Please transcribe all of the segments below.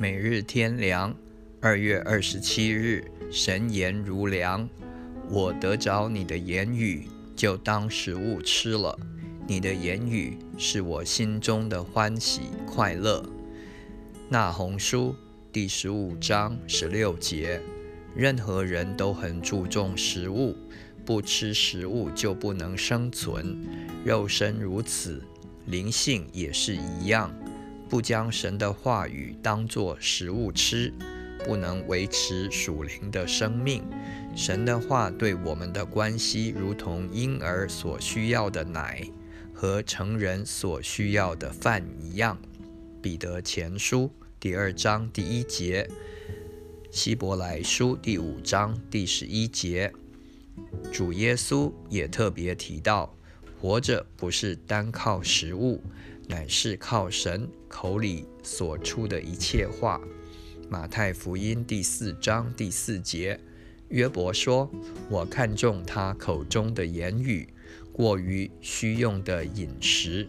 每日天粮，二月二十七日，神言如粮。我得着你的言语，就当食物吃了。你的言语是我心中的欢喜快乐。那红书第十五章十六节，任何人都很注重食物，不吃食物就不能生存。肉身如此，灵性也是一样。不将神的话语当作食物吃，不能维持属灵的生命。神的话对我们的关系，如同婴儿所需要的奶和成人所需要的饭一样。彼得前书第二章第一节，希伯来书第五章第十一节，主耶稣也特别提到，活着不是单靠食物。乃是靠神口里所出的一切话。马太福音第四章第四节，约伯说：“我看中他口中的言语，过于虚用的饮食。”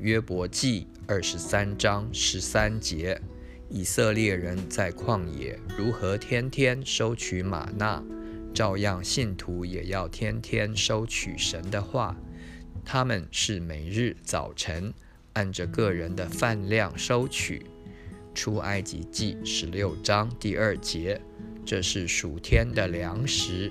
约伯记二十三章十三节，以色列人在旷野如何天天收取玛纳，照样信徒也要天天收取神的话。他们是每日早晨按着个人的饭量收取。出埃及记十六章第二节，这是属天的粮食。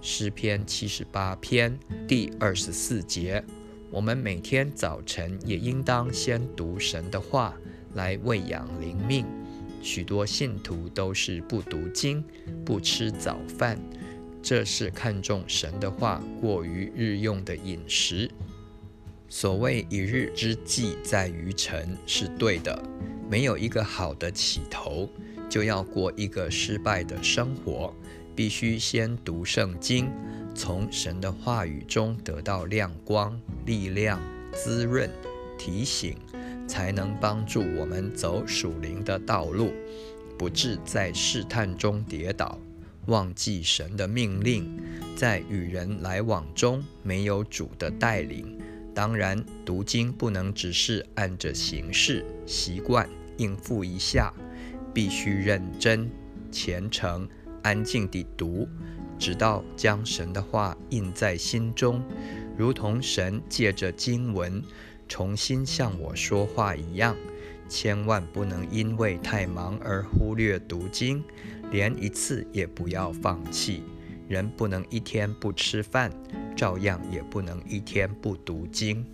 诗篇七十八篇第二十四节，我们每天早晨也应当先读神的话来喂养灵命。许多信徒都是不读经、不吃早饭。这是看重神的话过于日用的饮食。所谓一日之计在于晨是对的。没有一个好的起头，就要过一个失败的生活。必须先读圣经，从神的话语中得到亮光、力量、滋润、提醒，才能帮助我们走属灵的道路，不致在试探中跌倒。忘记神的命令，在与人来往中没有主的带领。当然，读经不能只是按着形式、习惯应付一下，必须认真、虔诚、安静地读，直到将神的话印在心中，如同神借着经文重新向我说话一样。千万不能因为太忙而忽略读经，连一次也不要放弃。人不能一天不吃饭，照样也不能一天不读经。